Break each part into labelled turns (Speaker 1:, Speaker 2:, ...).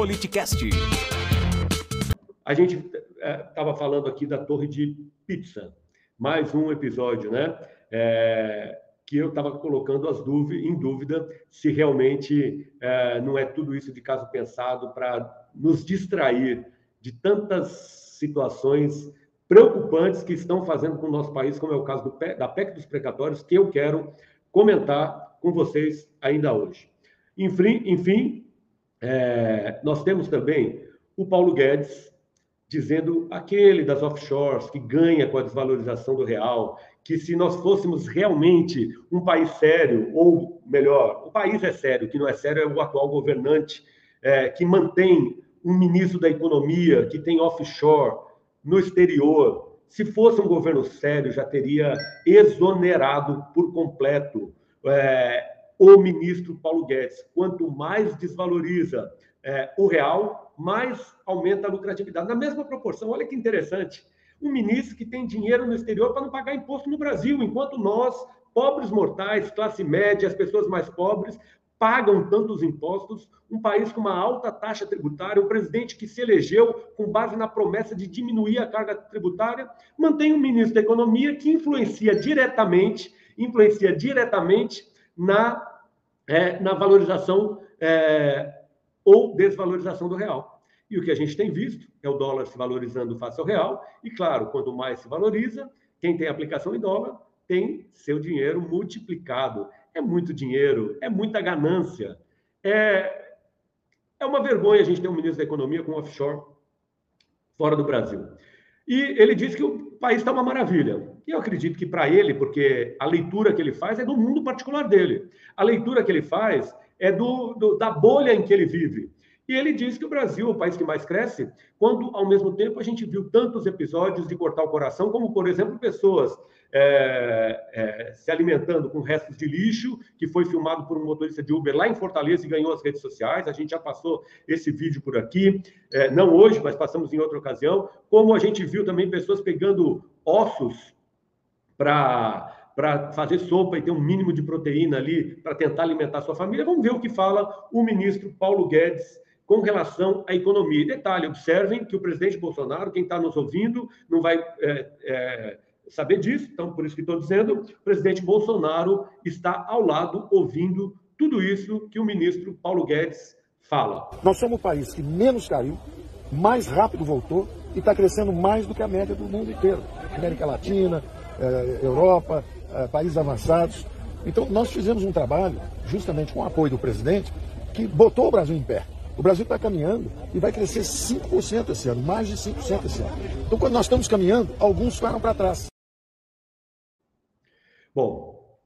Speaker 1: Politicast.
Speaker 2: A gente estava é, falando aqui da Torre de Pizza, mais um episódio, né? É, que eu estava colocando as dúvidas, em dúvida se realmente é, não é tudo isso de caso pensado para nos distrair de tantas situações preocupantes que estão fazendo com o nosso país, como é o caso da PEC dos precatórios, que eu quero comentar com vocês ainda hoje. Enfim, enfim é, nós temos também o Paulo Guedes dizendo aquele das offshores que ganha com a desvalorização do real, que se nós fôssemos realmente um país sério, ou melhor, o país é sério, o que não é sério é o atual governante, é, que mantém um ministro da economia que tem offshore no exterior. Se fosse um governo sério, já teria exonerado por completo é, o ministro Paulo Guedes. Quanto mais desvaloriza é, o real, mais aumenta a lucratividade. Na mesma proporção, olha que interessante. Um ministro que tem dinheiro no exterior para não pagar imposto no Brasil, enquanto nós, pobres mortais, classe média, as pessoas mais pobres, pagam tantos impostos, um país com uma alta taxa tributária, um presidente que se elegeu com base na promessa de diminuir a carga tributária, mantém um ministro da Economia que influencia diretamente, influencia diretamente na, é, na valorização é, ou desvalorização do real. E o que a gente tem visto é o dólar se valorizando face ao real, e claro, quanto mais se valoriza, quem tem aplicação em dólar tem seu dinheiro multiplicado é muito dinheiro, é muita ganância. É, é uma vergonha a gente ter um ministro da Economia com offshore fora do Brasil. E ele disse que o país está uma maravilha. E eu acredito que para ele, porque a leitura que ele faz é do mundo particular dele. A leitura que ele faz é do, do, da bolha em que ele vive. E ele diz que o Brasil é o país que mais cresce, quando, ao mesmo tempo, a gente viu tantos episódios de cortar o coração, como, por exemplo, pessoas é, é, se alimentando com restos de lixo, que foi filmado por um motorista de Uber lá em Fortaleza e ganhou as redes sociais. A gente já passou esse vídeo por aqui, é, não hoje, mas passamos em outra ocasião. Como a gente viu também pessoas pegando ossos para para fazer sopa e ter um mínimo de proteína ali para tentar alimentar sua família. Vamos ver o que fala o ministro Paulo Guedes com relação à economia. E detalhe, observem que o presidente Bolsonaro, quem está nos ouvindo, não vai é, é, saber disso, então por isso que estou dizendo, o presidente Bolsonaro está ao lado ouvindo tudo isso que o ministro Paulo Guedes fala.
Speaker 3: Nós somos o país que menos caiu, mais rápido voltou e está crescendo mais do que a média do mundo inteiro. América Latina, eh, Europa, países avançados. Então nós fizemos um trabalho, justamente com o apoio do presidente, que botou o Brasil em pé. O Brasil está caminhando e vai crescer 5% esse ano, mais de 5% esse ano. Então, quando nós estamos caminhando, alguns ficaram para trás.
Speaker 2: Bom,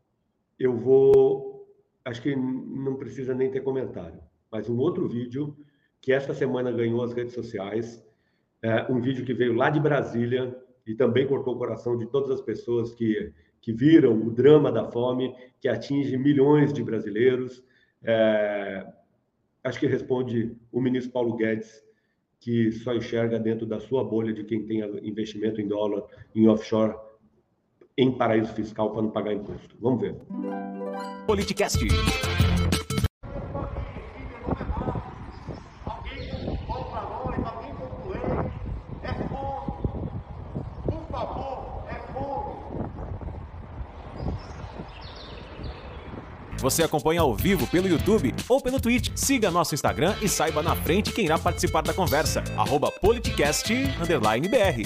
Speaker 2: eu vou. Acho que não precisa nem ter comentário, mas um outro vídeo que esta semana ganhou as redes sociais, é um vídeo que veio lá de Brasília e também cortou o coração de todas as pessoas que, que viram o drama da fome, que atinge milhões de brasileiros. É, acho que responde o ministro Paulo Guedes, que só enxerga dentro da sua bolha de quem tem investimento em dólar, em offshore, em paraíso fiscal para não pagar imposto. Vamos ver.
Speaker 1: Politicast. Você acompanha ao vivo pelo YouTube ou pelo Twitch. Siga nosso Instagram e saiba na frente quem irá participar da conversa. Politicast_br.